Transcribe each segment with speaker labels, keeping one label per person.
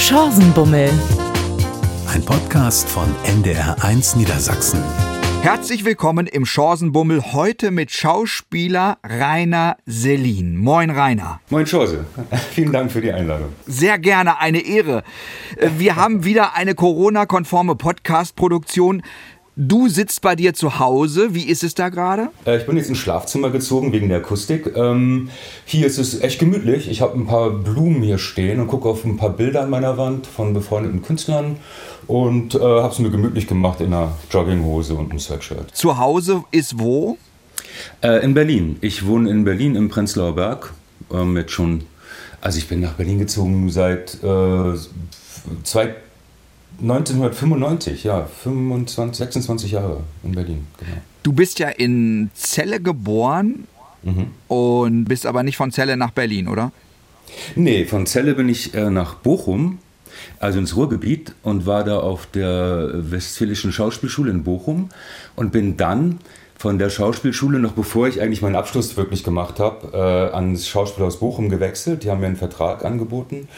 Speaker 1: Chancenbummel.
Speaker 2: Ein Podcast von NDR1 Niedersachsen.
Speaker 3: Herzlich willkommen im Chancenbummel, heute mit Schauspieler Rainer Selin. Moin Rainer.
Speaker 4: Moin Chance. Vielen Dank für die Einladung.
Speaker 3: Sehr gerne, eine Ehre. Wir haben wieder eine Corona-konforme Podcast-Produktion. Du sitzt bei dir zu Hause. Wie ist es da gerade?
Speaker 4: Äh, ich bin jetzt ins Schlafzimmer gezogen wegen der Akustik. Ähm, hier ist es echt gemütlich. Ich habe ein paar Blumen hier stehen und gucke auf ein paar Bilder an meiner Wand von befreundeten Künstlern und äh, habe es mir gemütlich gemacht in einer Jogginghose und einem Sweatshirt.
Speaker 3: Zu Hause ist wo?
Speaker 4: Äh, in Berlin. Ich wohne in Berlin im Prenzlauer Berg. Ähm, jetzt schon, also ich bin nach Berlin gezogen seit äh, zwei, 1995, ja, 25, 26 Jahre in Berlin. Genau.
Speaker 3: Du bist ja in Celle geboren
Speaker 4: Mhm.
Speaker 3: und bist aber nicht von Celle nach Berlin, oder?
Speaker 4: Nee, von Celle bin ich äh, nach Bochum, also ins Ruhrgebiet und war da auf der Westfälischen Schauspielschule in Bochum und bin dann von der Schauspielschule, noch bevor ich eigentlich meinen Abschluss wirklich gemacht habe, äh, ans Schauspielhaus Bochum gewechselt. Die haben mir einen Vertrag angeboten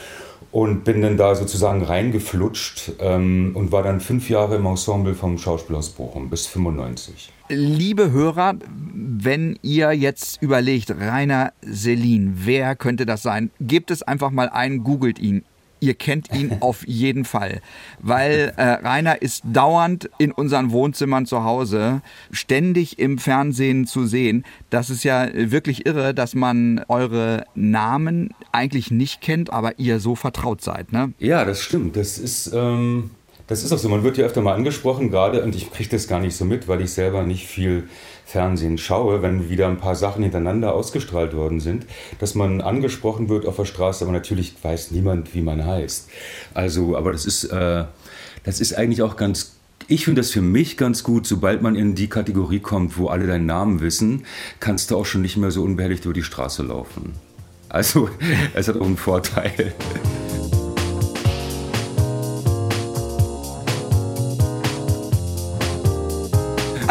Speaker 4: und bin dann da sozusagen reingeflutscht ähm, und war dann fünf Jahre im Ensemble vom Schauspielhaus Bochum bis 95.
Speaker 3: Liebe Hörer, wenn ihr jetzt überlegt, Rainer Selin, wer könnte das sein? Gebt es einfach mal ein, googelt ihn. Ihr kennt ihn auf jeden Fall, weil äh, Rainer ist dauernd in unseren Wohnzimmern zu Hause, ständig im Fernsehen zu sehen. Das ist ja wirklich irre, dass man eure Namen eigentlich nicht kennt, aber ihr so vertraut seid. Ne?
Speaker 4: Ja, das stimmt. Das ist, ähm, das ist auch so. Man wird ja öfter mal angesprochen, gerade, und ich kriege das gar nicht so mit, weil ich selber nicht viel Fernsehen schaue, wenn wieder ein paar Sachen hintereinander ausgestrahlt worden sind, dass man angesprochen wird auf der Straße, aber natürlich weiß niemand, wie man heißt. Also, aber das ist, äh, das ist eigentlich auch ganz ich finde das für mich ganz gut, sobald man in die Kategorie kommt, wo alle deinen Namen wissen, kannst du auch schon nicht mehr so unbehelligt über die Straße laufen. Also, es hat auch einen Vorteil.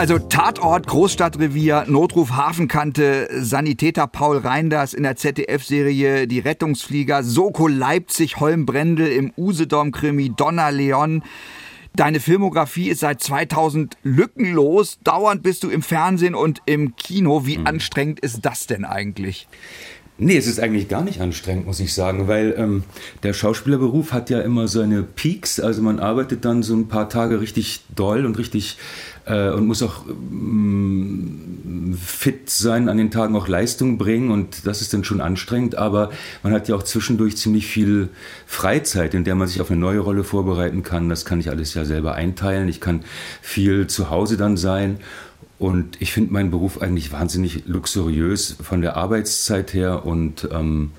Speaker 3: Also Tatort, Großstadtrevier, Notruf Hafenkante, Sanitäter Paul Reinders in der ZDF-Serie Die Rettungsflieger, Soko Leipzig, Holm Brendel im Usedom-Krimi, Donna Leon. Deine Filmografie ist seit 2000 lückenlos. Dauernd bist du im Fernsehen und im Kino. Wie anstrengend ist das denn eigentlich?
Speaker 4: Nee, es ist eigentlich gar nicht anstrengend, muss ich sagen, weil ähm, der Schauspielerberuf hat ja immer seine Peaks. Also man arbeitet dann so ein paar Tage richtig doll und richtig und muss auch ähm, fit sein, an den Tagen auch Leistung bringen und das ist dann schon anstrengend. Aber man hat ja auch zwischendurch ziemlich viel Freizeit, in der man sich auf eine neue Rolle vorbereiten kann. Das kann ich alles ja selber einteilen. Ich kann viel zu Hause dann sein. Und ich finde meinen Beruf eigentlich wahnsinnig luxuriös von der Arbeitszeit her und, ähm,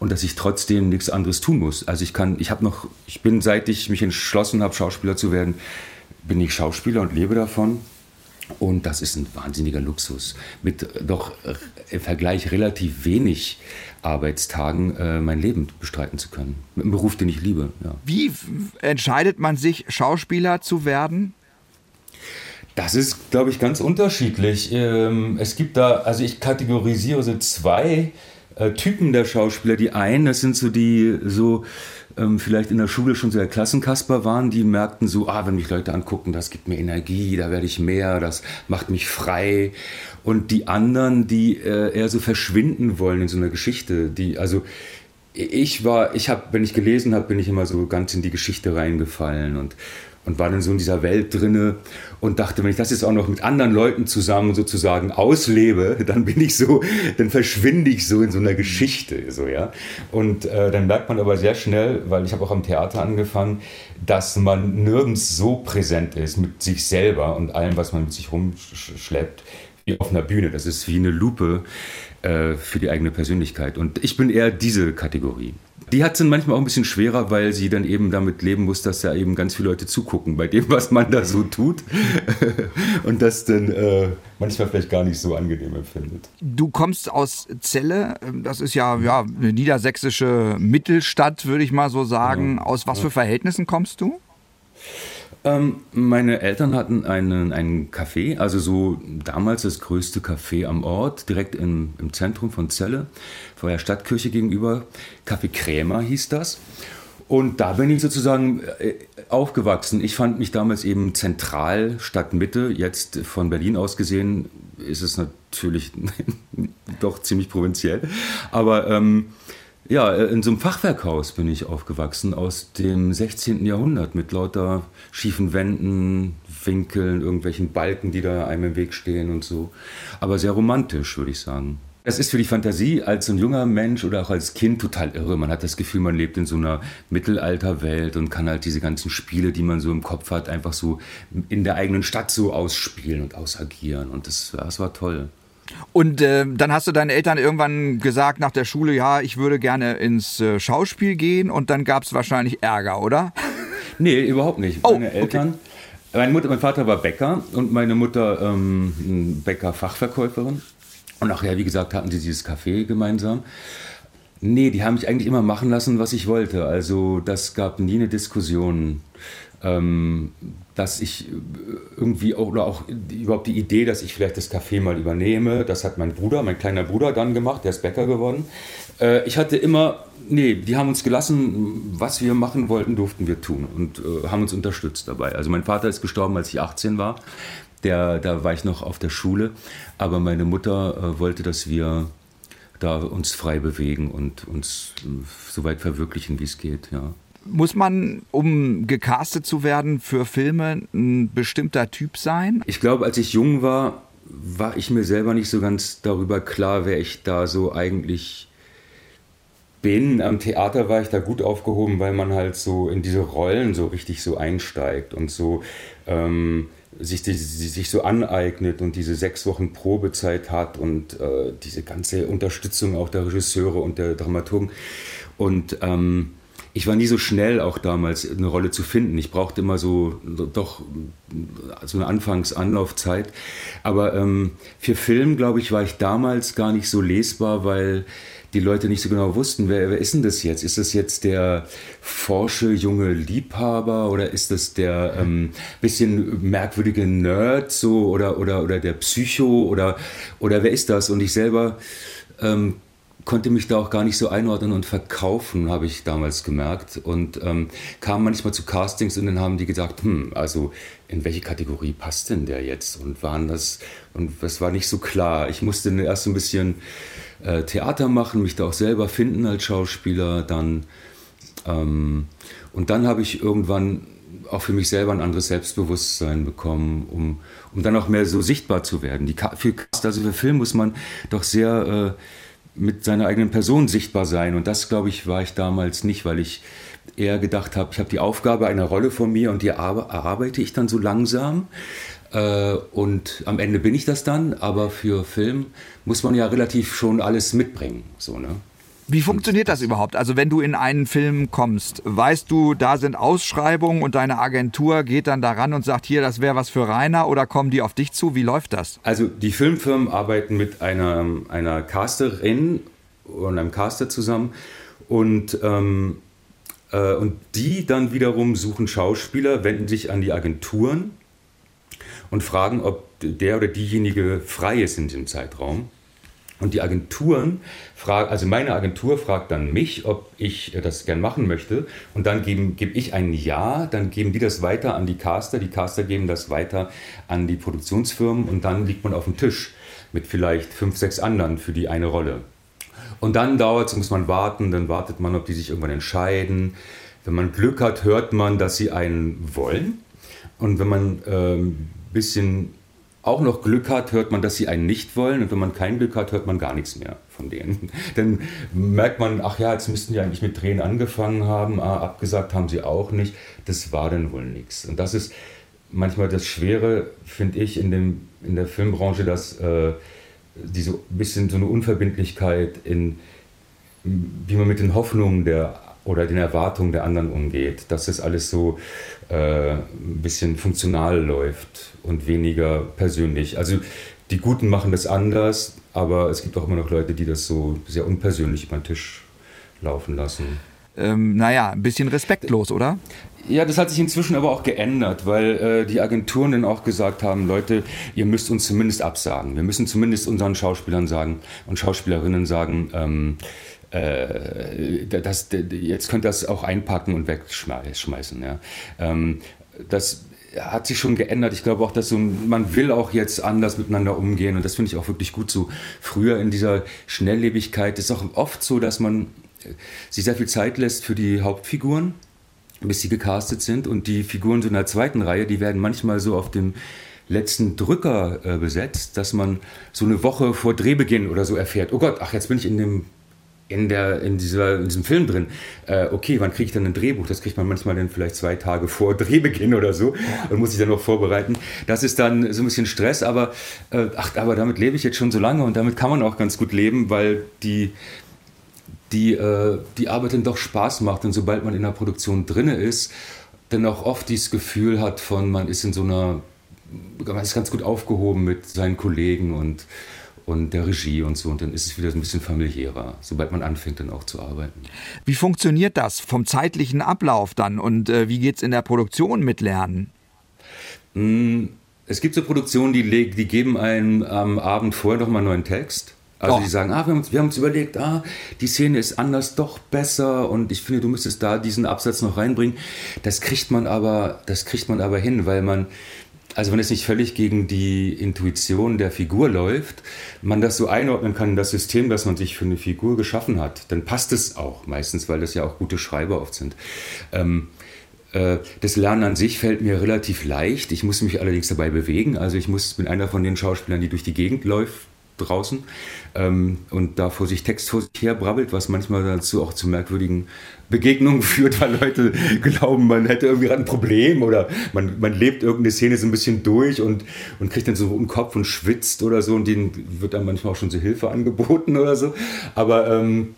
Speaker 4: und dass ich trotzdem nichts anderes tun muss. Also ich kann, ich habe noch, ich bin, seit ich mich entschlossen habe, Schauspieler zu werden, bin ich Schauspieler und lebe davon. Und das ist ein wahnsinniger Luxus. Mit doch im Vergleich relativ wenig Arbeitstagen äh, mein Leben bestreiten zu können. Mit einem Beruf, den ich liebe. Ja.
Speaker 3: Wie entscheidet man sich, Schauspieler zu werden?
Speaker 4: Das ist, glaube ich, ganz unterschiedlich. Ähm, es gibt da, also ich kategorisiere so zwei äh, Typen der Schauspieler. Die einen, das sind so die, so ähm, vielleicht in der Schule schon so der Klassenkasper waren, die merkten so, ah, wenn mich Leute angucken, das gibt mir Energie, da werde ich mehr, das macht mich frei. Und die anderen, die äh, eher so verschwinden wollen in so einer Geschichte, die, also ich war, ich habe, wenn ich gelesen habe, bin ich immer so ganz in die Geschichte reingefallen und und war dann so in dieser Welt drinne und dachte, wenn ich das jetzt auch noch mit anderen Leuten zusammen sozusagen auslebe, dann bin ich so, dann verschwinde ich so in so einer Geschichte, so ja. Und äh, dann merkt man aber sehr schnell, weil ich habe auch am Theater angefangen, dass man nirgends so präsent ist mit sich selber und allem, was man mit sich rumschleppt, wie auf einer Bühne. Das ist wie eine Lupe äh, für die eigene Persönlichkeit. Und ich bin eher diese Kategorie. Die hat es dann manchmal auch ein bisschen schwerer, weil sie dann eben damit leben muss, dass da eben ganz viele Leute zugucken bei dem, was man da so tut. Und das dann äh, manchmal vielleicht gar nicht so angenehm empfindet.
Speaker 3: Du kommst aus Celle, das ist ja, ja eine niedersächsische Mittelstadt, würde ich mal so sagen.
Speaker 4: Ja.
Speaker 3: Aus was für Verhältnissen kommst du?
Speaker 4: Ähm, meine Eltern hatten einen, einen Café, also so damals das größte Café am Ort, direkt im, im Zentrum von Celle, vor der Stadtkirche gegenüber. Café Krämer hieß das. Und da bin ich sozusagen äh, aufgewachsen. Ich fand mich damals eben zentral statt Mitte. Jetzt von Berlin aus gesehen ist es natürlich doch ziemlich provinziell. Aber ähm, ja, in so einem Fachwerkhaus bin ich aufgewachsen aus dem 16. Jahrhundert mit lauter schiefen Wänden, Winkeln, irgendwelchen Balken, die da einem im Weg stehen und so. Aber sehr romantisch, würde ich sagen. Das ist für die Fantasie als ein junger Mensch oder auch als Kind total irre. Man hat das Gefühl, man lebt in so einer Mittelalterwelt und kann halt diese ganzen Spiele, die man so im Kopf hat, einfach so in der eigenen Stadt so ausspielen und ausagieren. Und das, das war toll.
Speaker 3: Und äh, dann hast du deinen Eltern irgendwann gesagt nach der Schule, ja, ich würde gerne ins äh, Schauspiel gehen und dann gab es wahrscheinlich Ärger, oder?
Speaker 4: Nee, überhaupt nicht. Oh, Meine Eltern, okay. meine Mutter, mein Vater war Bäcker und meine Mutter ähm, Bäcker-Fachverkäuferin. Und nachher, wie gesagt, hatten sie dieses Café gemeinsam. Nee, die haben mich eigentlich immer machen lassen, was ich wollte. Also das gab nie eine Diskussion. Ähm, dass ich irgendwie auch, oder auch überhaupt die Idee, dass ich vielleicht das Café mal übernehme, das hat mein Bruder, mein kleiner Bruder dann gemacht, der ist Bäcker geworden. Äh, ich hatte immer, nee, die haben uns gelassen, was wir machen wollten, durften wir tun und äh, haben uns unterstützt dabei. Also mein Vater ist gestorben, als ich 18 war der, da war ich noch auf der Schule, aber meine Mutter äh, wollte, dass wir da uns frei bewegen und uns äh, so weit verwirklichen, wie es geht, ja.
Speaker 3: Muss man, um gecastet zu werden für Filme, ein bestimmter Typ sein?
Speaker 4: Ich glaube, als ich jung war, war ich mir selber nicht so ganz darüber klar, wer ich da so eigentlich bin. Am Theater war ich da gut aufgehoben, weil man halt so in diese Rollen so richtig so einsteigt und so ähm, sich, die, sich so aneignet und diese sechs Wochen Probezeit hat und äh, diese ganze Unterstützung auch der Regisseure und der Dramaturgen. Und ähm, ich war nie so schnell auch damals eine Rolle zu finden. Ich brauchte immer so doch so eine Anfangsanlaufzeit. Aber ähm, für Film, glaube ich, war ich damals gar nicht so lesbar, weil die Leute nicht so genau wussten, wer, wer ist denn das jetzt? Ist das jetzt der forsche junge Liebhaber oder ist das der ähm, bisschen merkwürdige Nerd so oder, oder, oder der Psycho oder, oder wer ist das? Und ich selber ähm, konnte mich da auch gar nicht so einordnen und verkaufen, habe ich damals gemerkt. Und ähm, kam manchmal zu Castings und dann haben die gesagt, hm, also in welche Kategorie passt denn der jetzt? Und waren das, und das war nicht so klar. Ich musste erst ein bisschen äh, Theater machen, mich da auch selber finden als Schauspieler. Dann, ähm, und dann habe ich irgendwann auch für mich selber ein anderes Selbstbewusstsein bekommen, um, um dann auch mehr so sichtbar zu werden. Die, für, also für Film muss man doch sehr äh, mit seiner eigenen Person sichtbar sein. Und das, glaube ich, war ich damals nicht, weil ich eher gedacht habe, ich habe die Aufgabe einer Rolle von mir und die erarbeite ich dann so langsam. Äh, und am Ende bin ich das dann, aber für Film muss man ja relativ schon alles mitbringen. So, ne?
Speaker 3: Wie funktioniert das überhaupt? Also wenn du in einen Film kommst, weißt du, da sind Ausschreibungen und deine Agentur geht dann daran und sagt, hier, das wäre was für Rainer oder kommen die auf dich zu? Wie läuft das?
Speaker 4: Also die Filmfirmen arbeiten mit einer, einer Casterin und einem Caster zusammen und, ähm, äh, und die dann wiederum suchen Schauspieler, wenden sich an die Agenturen und fragen, ob der oder diejenige frei ist in diesem Zeitraum. Und die Agenturen fragen, also meine Agentur fragt dann mich, ob ich das gern machen möchte. Und dann gebe geb ich ein Ja, dann geben die das weiter an die Caster, die Caster geben das weiter an die Produktionsfirmen und dann liegt man auf dem Tisch mit vielleicht fünf, sechs anderen für die eine Rolle. Und dann dauert es, muss man warten, dann wartet man, ob die sich irgendwann entscheiden. Wenn man Glück hat, hört man, dass sie einen wollen. Und wenn man ähm, bisschen auch noch Glück hat, hört man, dass sie einen nicht wollen. Und wenn man kein Glück hat, hört man gar nichts mehr von denen. Dann merkt man, ach ja, jetzt müssten die eigentlich mit Drehen angefangen haben, ah, abgesagt haben sie auch nicht. Das war dann wohl nichts. Und das ist manchmal das Schwere, finde ich, in, dem, in der Filmbranche, dass äh, diese bisschen so eine Unverbindlichkeit in, wie man mit den Hoffnungen der oder den Erwartungen der anderen umgeht, dass das alles so äh, ein bisschen funktional läuft und weniger persönlich. Also die Guten machen das anders, aber es gibt auch immer noch Leute, die das so sehr unpersönlich über den Tisch laufen lassen.
Speaker 3: Ähm, naja, ein bisschen respektlos, oder?
Speaker 4: Ja, das hat sich inzwischen aber auch geändert, weil äh, die Agenturen dann auch gesagt haben, Leute, ihr müsst uns zumindest absagen. Wir müssen zumindest unseren Schauspielern sagen und Schauspielerinnen sagen, ähm, äh, das, jetzt könnt ihr das auch einpacken und wegschmeißen. Ja. Ähm, das hat sich schon geändert. Ich glaube auch, dass so, man will auch jetzt anders miteinander umgehen und das finde ich auch wirklich gut so. Früher in dieser Schnelllebigkeit ist auch oft so, dass man äh, sich sehr viel Zeit lässt für die Hauptfiguren, bis sie gecastet sind und die Figuren so in der zweiten Reihe, die werden manchmal so auf dem letzten Drücker äh, besetzt, dass man so eine Woche vor Drehbeginn oder so erfährt, oh Gott, ach, jetzt bin ich in dem in, der, in, dieser, in diesem Film drin, äh, okay, wann kriege ich dann ein Drehbuch? Das kriegt man manchmal dann vielleicht zwei Tage vor Drehbeginn oder so und muss sich dann noch vorbereiten. Das ist dann so ein bisschen Stress, aber, äh, ach, aber damit lebe ich jetzt schon so lange und damit kann man auch ganz gut leben, weil die, die, äh, die Arbeit dann doch Spaß macht und sobald man in der Produktion drinne ist, dann auch oft dieses Gefühl hat von, man ist in so einer, man ist ganz gut aufgehoben mit seinen Kollegen und und der Regie und so. Und dann ist es wieder ein bisschen familiärer, sobald man anfängt, dann auch zu arbeiten.
Speaker 3: Wie funktioniert das vom zeitlichen Ablauf dann und äh, wie geht es in der Produktion mit Lernen?
Speaker 4: Hm, es gibt so Produktionen, die, die geben einem am Abend vorher noch mal einen neuen Text. Also oh. die sagen, ah, wir haben, uns, wir haben uns überlegt, ah, die Szene ist anders doch besser und ich finde, du müsstest da diesen Absatz noch reinbringen. Das kriegt man aber, das kriegt man aber hin, weil man, also wenn es nicht völlig gegen die Intuition der Figur läuft, man das so einordnen kann in das System, das man sich für eine Figur geschaffen hat, dann passt es auch meistens, weil das ja auch gute Schreiber oft sind. Ähm, äh, das Lernen an sich fällt mir relativ leicht. Ich muss mich allerdings dabei bewegen. Also ich muss, bin einer von den Schauspielern, die durch die Gegend läuft draußen ähm, und da vor sich Text vor sich her brabbelt, was manchmal dazu auch zu merkwürdigen Begegnungen führt, weil Leute glauben, man hätte irgendwie gerade ein Problem oder man, man lebt irgendeine Szene so ein bisschen durch und, und kriegt dann so einen Kopf und schwitzt oder so und denen wird dann manchmal auch schon so Hilfe angeboten oder so. Aber ähm,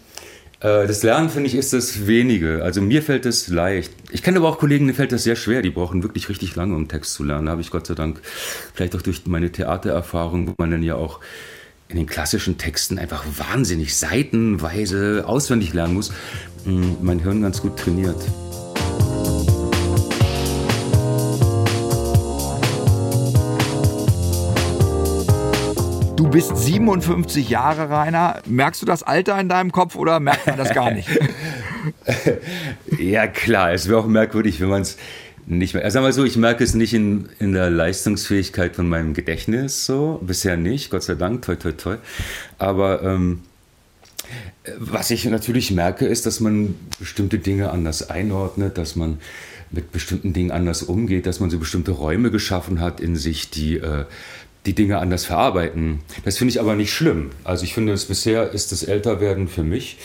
Speaker 4: äh, das Lernen, finde ich, ist das wenige. Also mir fällt das leicht. Ich kenne aber auch Kollegen, denen fällt das sehr schwer. Die brauchen wirklich richtig lange, um Text zu lernen. Da habe ich Gott sei Dank vielleicht auch durch meine Theatererfahrung, wo man dann ja auch in den klassischen Texten einfach wahnsinnig seitenweise auswendig lernen muss, hm, mein Hirn ganz gut trainiert.
Speaker 3: Du bist 57 Jahre, Rainer. Merkst du das Alter in deinem Kopf oder merkt man das gar nicht?
Speaker 4: ja, klar. Es wäre auch merkwürdig, wenn man es nicht mehr. Also sagen wir so, ich merke es nicht in, in der Leistungsfähigkeit von meinem Gedächtnis so. Bisher nicht, Gott sei Dank, toi, toi, toi. Aber ähm, was ich natürlich merke, ist, dass man bestimmte Dinge anders einordnet, dass man mit bestimmten Dingen anders umgeht, dass man so bestimmte Räume geschaffen hat in sich, die äh, die Dinge anders verarbeiten. Das finde ich aber nicht schlimm. Also ich finde, bisher ist das Älterwerden für mich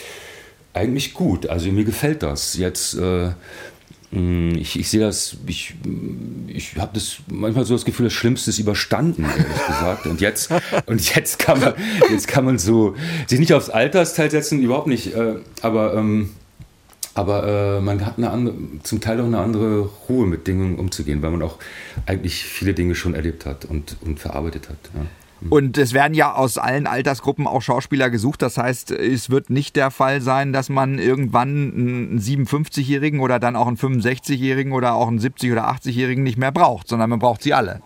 Speaker 4: eigentlich gut. Also mir gefällt das. Jetzt äh, ich, ich sehe das, ich, ich habe das manchmal so das Gefühl, das Schlimmste ist überstanden, ehrlich gesagt. Und jetzt, und jetzt kann man, jetzt kann man so sich nicht aufs Altersteil setzen, überhaupt nicht. Äh, aber, ähm, aber äh, man hat eine andere, zum Teil auch eine andere Ruhe mit Dingen umzugehen, weil man auch eigentlich viele Dinge schon erlebt hat und, und verarbeitet hat. Ja.
Speaker 3: Mhm. Und es werden ja aus allen Altersgruppen auch Schauspieler gesucht. Das heißt, es wird nicht der Fall sein, dass man irgendwann einen 57-Jährigen oder dann auch einen 65-Jährigen oder auch einen 70- oder 80-Jährigen nicht mehr braucht, sondern man braucht sie alle.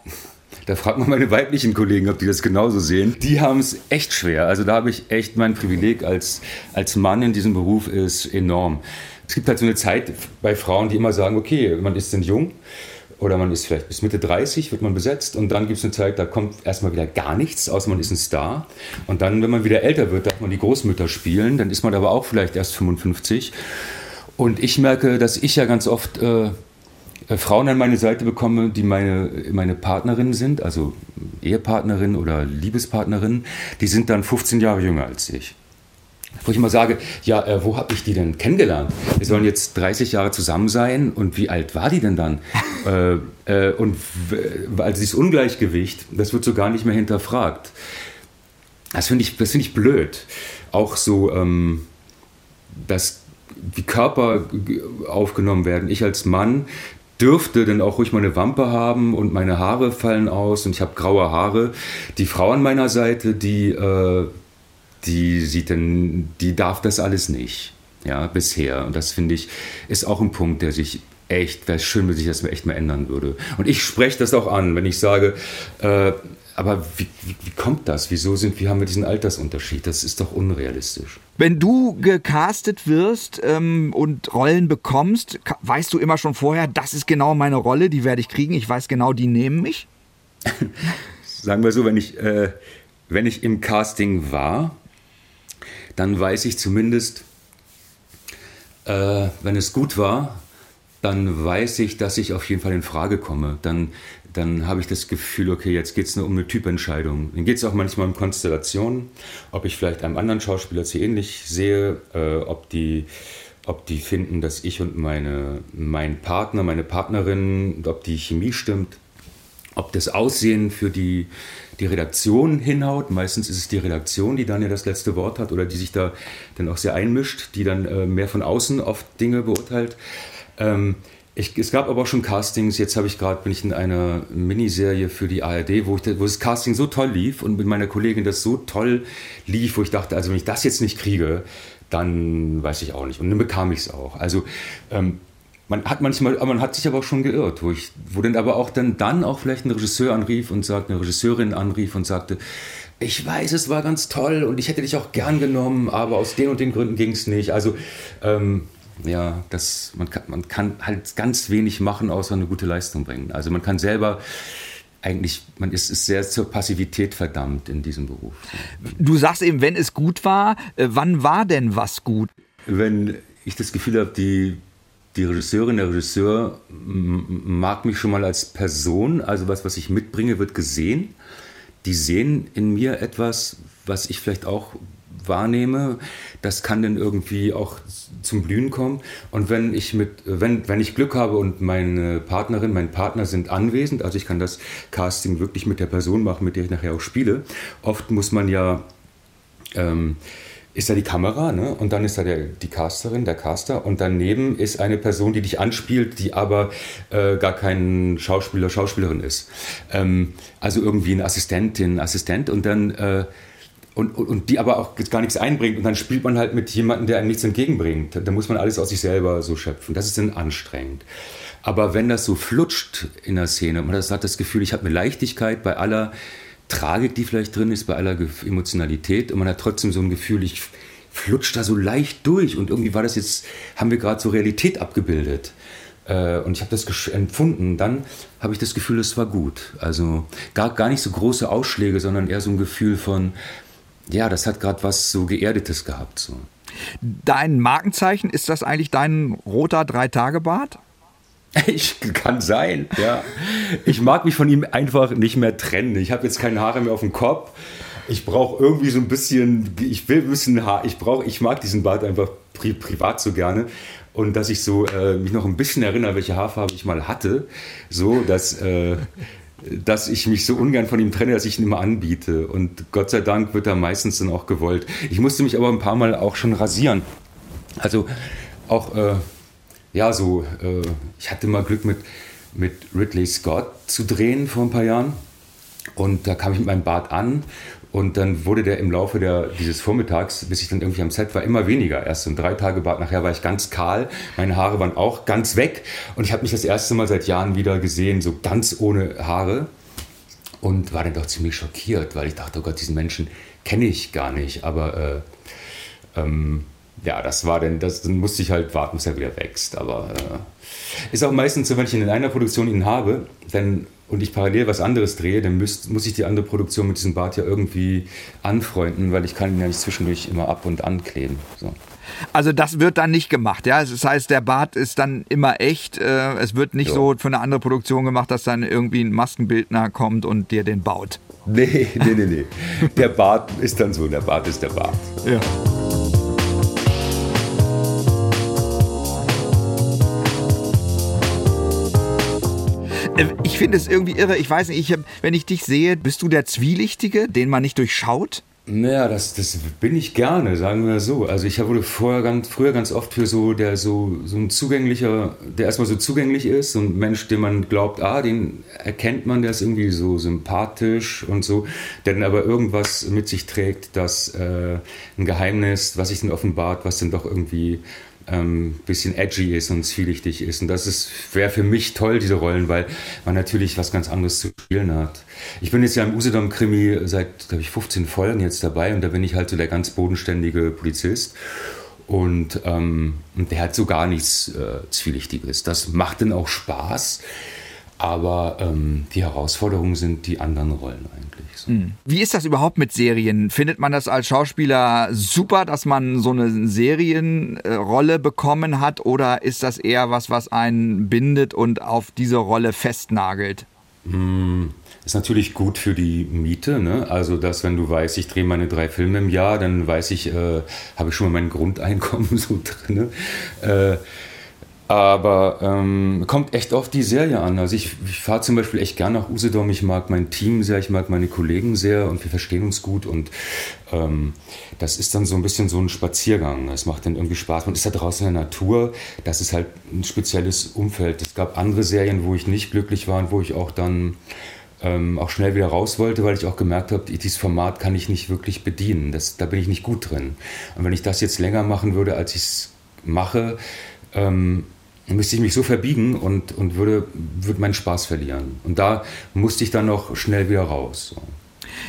Speaker 4: Da fragt man meine weiblichen Kollegen, ob die das genauso sehen. Die haben es echt schwer. Also da habe ich echt mein Privileg als, als Mann in diesem Beruf ist enorm. Es gibt halt so eine Zeit bei Frauen, die immer sagen, okay, man ist denn jung oder man ist vielleicht bis Mitte 30, wird man besetzt und dann gibt es eine Zeit, da kommt erstmal wieder gar nichts, außer man ist ein Star. Und dann, wenn man wieder älter wird, darf man die Großmütter spielen, dann ist man aber auch vielleicht erst 55. Und ich merke, dass ich ja ganz oft äh, äh, Frauen an meine Seite bekomme, die meine, meine Partnerinnen sind, also Ehepartnerin oder Liebespartnerin, die sind dann 15 Jahre jünger als ich. Wo ich immer sage, ja, äh, wo habe ich die denn kennengelernt? Wir sollen jetzt 30 Jahre zusammen sein und wie alt war die denn dann? äh, äh, und also dieses Ungleichgewicht, das wird so gar nicht mehr hinterfragt. Das finde ich, find ich blöd. Auch so, ähm, dass die Körper aufgenommen werden. Ich als Mann dürfte dann auch ruhig meine Wampe haben und meine Haare fallen aus und ich habe graue Haare. Die Frau an meiner Seite, die äh, die sieht dann, die darf das alles nicht. Ja, bisher. Und das finde ich, ist auch ein Punkt, der sich echt, wäre schön, wenn sich das echt mal ändern würde. Und ich spreche das auch an, wenn ich sage, äh, aber wie, wie, wie, kommt das? Wieso sind, wie haben wir diesen Altersunterschied? Das ist doch unrealistisch.
Speaker 3: Wenn du gecastet wirst ähm, und Rollen bekommst, weißt du immer schon vorher, das ist genau meine Rolle, die werde ich kriegen. Ich weiß genau, die nehmen mich.
Speaker 4: Sagen wir so, wenn ich, äh, wenn ich im Casting war, dann weiß ich zumindest, äh, wenn es gut war, dann weiß ich, dass ich auf jeden Fall in Frage komme. Dann, dann habe ich das Gefühl, okay, jetzt geht es nur um eine Typentscheidung. Dann geht es auch manchmal um Konstellationen, ob ich vielleicht einem anderen Schauspieler zu ähnlich sehe, äh, ob, die, ob die finden, dass ich und meine, mein Partner, meine Partnerin, ob die Chemie stimmt, ob das Aussehen für die, die Redaktion hinhaut. Meistens ist es die Redaktion, die dann ja das letzte Wort hat oder die sich da dann auch sehr einmischt, die dann äh, mehr von außen oft Dinge beurteilt. Ähm, ich, es gab aber auch schon Castings. Jetzt habe ich gerade bin ich in einer Miniserie für die ARD, wo, ich, wo das Casting so toll lief und mit meiner Kollegin das so toll lief, wo ich dachte, also wenn ich das jetzt nicht kriege, dann weiß ich auch nicht. Und dann bekam ich es auch. Also ähm, man hat manchmal, man hat sich aber auch schon geirrt, wo ich, wo dann aber auch dann, dann auch vielleicht ein Regisseur anrief und sagt, eine Regisseurin anrief und sagte, ich weiß, es war ganz toll und ich hätte dich auch gern genommen, aber aus den und den Gründen ging es nicht. Also ähm, ja, das, man, kann, man kann halt ganz wenig machen, außer eine gute Leistung bringen. Also man kann selber eigentlich, man ist, ist sehr zur Passivität verdammt in diesem Beruf.
Speaker 3: Du sagst eben, wenn es gut war, äh, wann war denn was gut?
Speaker 4: Wenn ich das Gefühl habe, die, die Regisseurin, der Regisseur mag mich schon mal als Person, also was, was ich mitbringe, wird gesehen. Die sehen in mir etwas, was ich vielleicht auch wahrnehme, das kann dann irgendwie auch zum Blühen kommen. Und wenn ich mit, wenn, wenn ich Glück habe und meine Partnerin, mein Partner sind anwesend, also ich kann das Casting wirklich mit der Person machen, mit der ich nachher auch spiele. Oft muss man ja ähm, ist da die Kamera ne? und dann ist da der, die Casterin, der Caster und daneben ist eine Person, die dich anspielt, die aber äh, gar kein Schauspieler, Schauspielerin ist. Ähm, also irgendwie eine Assistentin, Assistent und dann äh, und, und, und, die aber auch gar nichts einbringt und dann spielt man halt mit jemandem, der einem nichts entgegenbringt. Da muss man alles aus sich selber so schöpfen. Das ist dann anstrengend. Aber wenn das so flutscht in der Szene, man hat das Gefühl, ich habe eine Leichtigkeit bei aller Tragik, die vielleicht drin ist, bei aller Emotionalität und man hat trotzdem so ein Gefühl, ich flutscht da so leicht durch und irgendwie war das jetzt, haben wir gerade so Realität abgebildet. Äh, und ich habe das empfunden. Dann habe ich das Gefühl, es war gut. Also gar, gar nicht so große Ausschläge, sondern eher so ein Gefühl von, ja, das hat gerade was so Geerdetes gehabt. So.
Speaker 3: Dein Markenzeichen, ist das eigentlich dein roter Drei-Tage-Bart?
Speaker 4: Ich kann sein, ja. Ich mag mich von ihm einfach nicht mehr trennen. Ich habe jetzt keine Haare mehr auf dem Kopf. Ich brauche irgendwie so ein bisschen, ich will ein bisschen Haar. Ich brauche, ich mag diesen Bart einfach pri privat so gerne. Und dass ich so äh, mich noch ein bisschen erinnere, welche Haarfarbe ich mal hatte, so dass äh, dass ich mich so ungern von ihm trenne, dass ich ihn immer anbiete. Und Gott sei Dank wird er meistens dann auch gewollt. Ich musste mich aber ein paar Mal auch schon rasieren. Also auch, äh, ja, so, äh, ich hatte mal Glück mit, mit Ridley Scott zu drehen vor ein paar Jahren. Und da kam ich mit meinem Bart an und dann wurde der im Laufe der, dieses Vormittags, bis ich dann irgendwie am Set war, immer weniger. Erst so ein drei Tage Bart, nachher war ich ganz kahl. Meine Haare waren auch ganz weg. Und ich habe mich das erste Mal seit Jahren wieder gesehen, so ganz ohne Haare. Und war dann doch ziemlich schockiert, weil ich dachte, oh Gott, diesen Menschen kenne ich gar nicht. Aber äh, ähm, ja, das war dann, das, dann musste ich halt warten, bis er wieder wächst. Aber äh, ist auch meistens so, wenn ich in einer Produktion ihn habe, dann und ich parallel was anderes drehe, dann müsst, muss ich die andere Produktion mit diesem Bart ja irgendwie anfreunden, weil ich kann ihn ja nicht zwischendurch immer ab und ankleben. So.
Speaker 3: Also das wird dann nicht gemacht, ja. Das heißt, der Bart ist dann immer echt. Äh, es wird nicht so. so für eine andere Produktion gemacht, dass dann irgendwie ein Maskenbildner kommt und dir den baut.
Speaker 4: Nee, nee, nee, nee. Der Bart ist dann so, der Bart ist der Bart.
Speaker 3: Ja. Ich finde es irgendwie irre. Ich weiß nicht, ich wenn ich dich sehe, bist du der Zwielichtige, den man nicht durchschaut?
Speaker 4: Naja, das, das bin ich gerne, sagen wir so. Also ich wurde vorher ganz, früher ganz oft für so, der so, so ein zugänglicher, der erstmal so zugänglich ist, so ein Mensch, den man glaubt, ah, den erkennt man, der ist irgendwie so sympathisch und so, der dann aber irgendwas mit sich trägt, das äh, ein Geheimnis, was sich dann offenbart, was dann doch irgendwie ähm, bisschen edgy ist und zwielichtig ist. Und das wäre für mich toll, diese Rollen, weil man natürlich was ganz anderes zu spielen hat. Ich bin jetzt ja im Usedom-Krimi seit, glaube ich, 15 Folgen jetzt dabei und da bin ich halt so der ganz bodenständige Polizist. Und, ähm, und der hat so gar nichts äh, Zwielichtiges. Das macht dann auch Spaß. Aber ähm, die Herausforderungen sind die anderen Rollen eigentlich. So. Hm.
Speaker 3: Wie ist das überhaupt mit Serien? Findet man das als Schauspieler super, dass man so eine Serienrolle bekommen hat? Oder ist das eher was, was einen bindet und auf diese Rolle festnagelt?
Speaker 4: Hm, ist natürlich gut für die Miete. Ne? Also, dass wenn du weißt, ich drehe meine drei Filme im Jahr, dann weiß ich, äh, habe ich schon mal mein Grundeinkommen so drin. Äh, aber ähm, kommt echt auf die Serie an. Also ich, ich fahre zum Beispiel echt gern nach Usedom. Ich mag mein Team sehr, ich mag meine Kollegen sehr und wir verstehen uns gut. Und ähm, das ist dann so ein bisschen so ein Spaziergang. Es macht dann irgendwie Spaß. Man ist da draußen in der Natur. Das ist halt ein spezielles Umfeld. Es gab andere Serien, wo ich nicht glücklich war und wo ich auch dann ähm, auch schnell wieder raus wollte, weil ich auch gemerkt habe, dieses Format kann ich nicht wirklich bedienen. Das, da bin ich nicht gut drin. Und wenn ich das jetzt länger machen würde, als ich es mache, ähm, müsste ich mich so verbiegen und, und würde, würde meinen Spaß verlieren. Und da musste ich dann noch schnell wieder raus. So.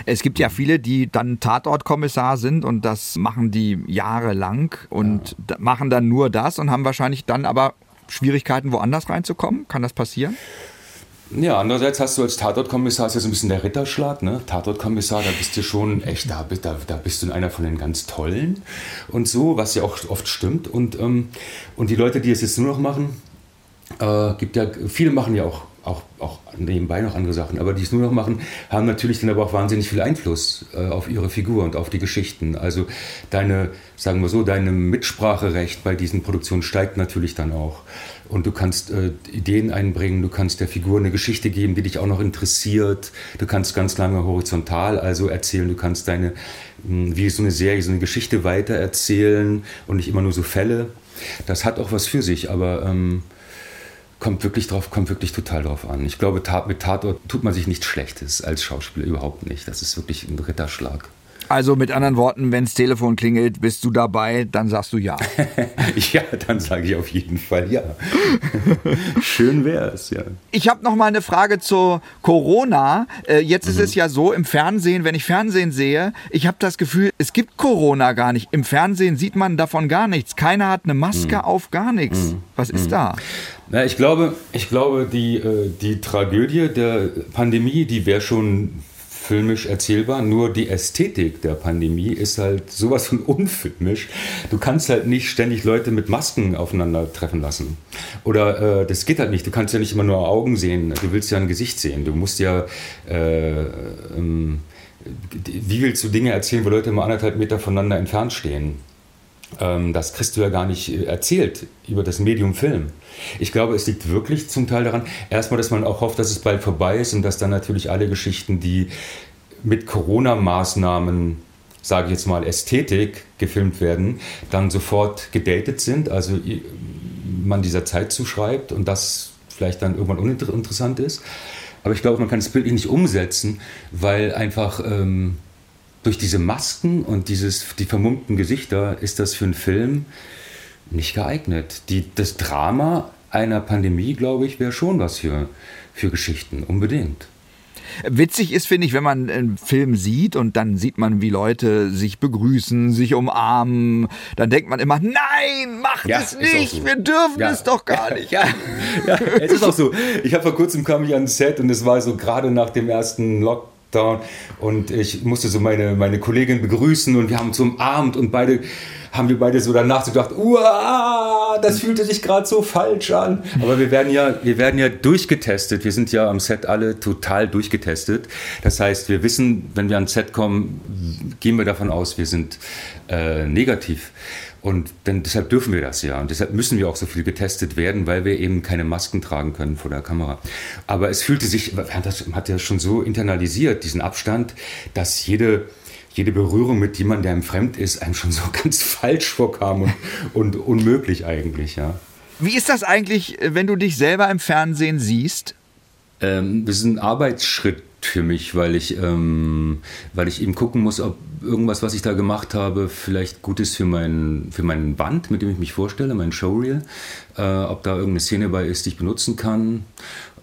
Speaker 3: Es gibt ja viele, die dann Tatortkommissar sind und das machen die jahrelang und ja. machen dann nur das und haben wahrscheinlich dann aber Schwierigkeiten, woanders reinzukommen. Kann das passieren?
Speaker 4: Ja, andererseits hast du als Tatortkommissar, ist ja so ein bisschen der Ritterschlag, ne? Tatortkommissar, da bist du schon echt, da, da, da bist du einer von den ganz Tollen und so, was ja auch oft stimmt. Und, ähm, und die Leute, die es jetzt nur noch machen, äh, gibt ja, viele machen ja auch, auch, auch nebenbei noch andere Sachen, aber die es nur noch machen, haben natürlich dann aber auch wahnsinnig viel Einfluss äh, auf ihre Figur und auf die Geschichten. Also deine, sagen wir so, dein Mitspracherecht bei diesen Produktionen steigt natürlich dann auch und du kannst äh, Ideen einbringen, du kannst der Figur eine Geschichte geben, die dich auch noch interessiert. Du kannst ganz lange horizontal also erzählen, du kannst deine, hm, wie so eine Serie, so eine Geschichte weiter erzählen und nicht immer nur so Fälle. Das hat auch was für sich, aber ähm, kommt wirklich drauf, kommt wirklich total drauf an. Ich glaube, mit Tatort tut man sich nichts Schlechtes als Schauspieler überhaupt nicht. Das ist wirklich ein Ritterschlag.
Speaker 3: Also mit anderen Worten, wenn das Telefon klingelt, bist du dabei, dann sagst du ja.
Speaker 4: ja, dann sage ich auf jeden Fall ja. Schön wäre es, ja.
Speaker 3: Ich habe noch mal eine Frage zu Corona. Äh, jetzt mhm. ist es ja so im Fernsehen, wenn ich Fernsehen sehe, ich habe das Gefühl, es gibt Corona gar nicht. Im Fernsehen sieht man davon gar nichts. Keiner hat eine Maske mhm. auf, gar nichts. Mhm. Was ist mhm. da?
Speaker 4: Na, ich glaube, ich glaube die, äh, die Tragödie der Pandemie, die wäre schon filmisch erzählbar, nur die Ästhetik der Pandemie ist halt sowas von unfilmisch. Du kannst halt nicht ständig Leute mit Masken aufeinandertreffen lassen. Oder äh, das geht halt nicht. Du kannst ja nicht immer nur Augen sehen. Du willst ja ein Gesicht sehen. Du musst ja äh, ähm, wie willst du Dinge erzählen, wo Leute immer anderthalb Meter voneinander entfernt stehen? Ähm, das kriegst du ja gar nicht äh, erzählt über das Medium Film. Ich glaube, es liegt wirklich zum Teil daran, erstmal, dass man auch hofft, dass es bald vorbei ist und dass dann natürlich alle Geschichten, die mit Corona-Maßnahmen, sage ich jetzt mal, Ästhetik gefilmt werden, dann sofort gedatet sind, also man dieser Zeit zuschreibt und das vielleicht dann irgendwann uninteressant ist. Aber ich glaube, man kann das Bild nicht umsetzen, weil einfach ähm, durch diese Masken und dieses, die vermummten Gesichter ist das für einen Film nicht geeignet. Die, das Drama einer Pandemie, glaube ich, wäre schon was für, für Geschichten, unbedingt.
Speaker 3: Witzig ist, finde ich, wenn man einen Film sieht und dann sieht man, wie Leute sich begrüßen, sich umarmen, dann denkt man immer, nein, macht ja, es nicht, so. wir dürfen ja. es doch gar nicht.
Speaker 4: Ja, ja, es ist auch so. Ich habe vor kurzem kam ich an ein Set und es war so gerade nach dem ersten Lockdown und ich musste so meine, meine Kollegin begrüßen und wir haben uns umarmt und beide haben wir beide so danach so gedacht, Uah, das fühlte sich gerade so falsch an. Aber wir werden ja, wir werden ja durchgetestet. Wir sind ja am Set alle total durchgetestet. Das heißt, wir wissen, wenn wir ans Set kommen, gehen wir davon aus, wir sind äh, negativ. Und denn deshalb dürfen wir das ja. Und deshalb müssen wir auch so viel getestet werden, weil wir eben keine Masken tragen können vor der Kamera. Aber es fühlte sich, man hat ja schon so internalisiert, diesen Abstand, dass jede, jede Berührung mit jemandem, der einem fremd ist, einem schon so ganz falsch vorkam und, und unmöglich eigentlich, ja.
Speaker 3: Wie ist das eigentlich, wenn du dich selber im Fernsehen siehst?
Speaker 4: Ähm, das ist ein Arbeitsschritt für mich, weil ich, ähm, weil ich eben gucken muss, ob irgendwas, was ich da gemacht habe, vielleicht gut ist für, mein, für meinen Band, mit dem ich mich vorstelle, mein Showreel. Äh, ob da irgendeine Szene bei ist, die ich benutzen kann.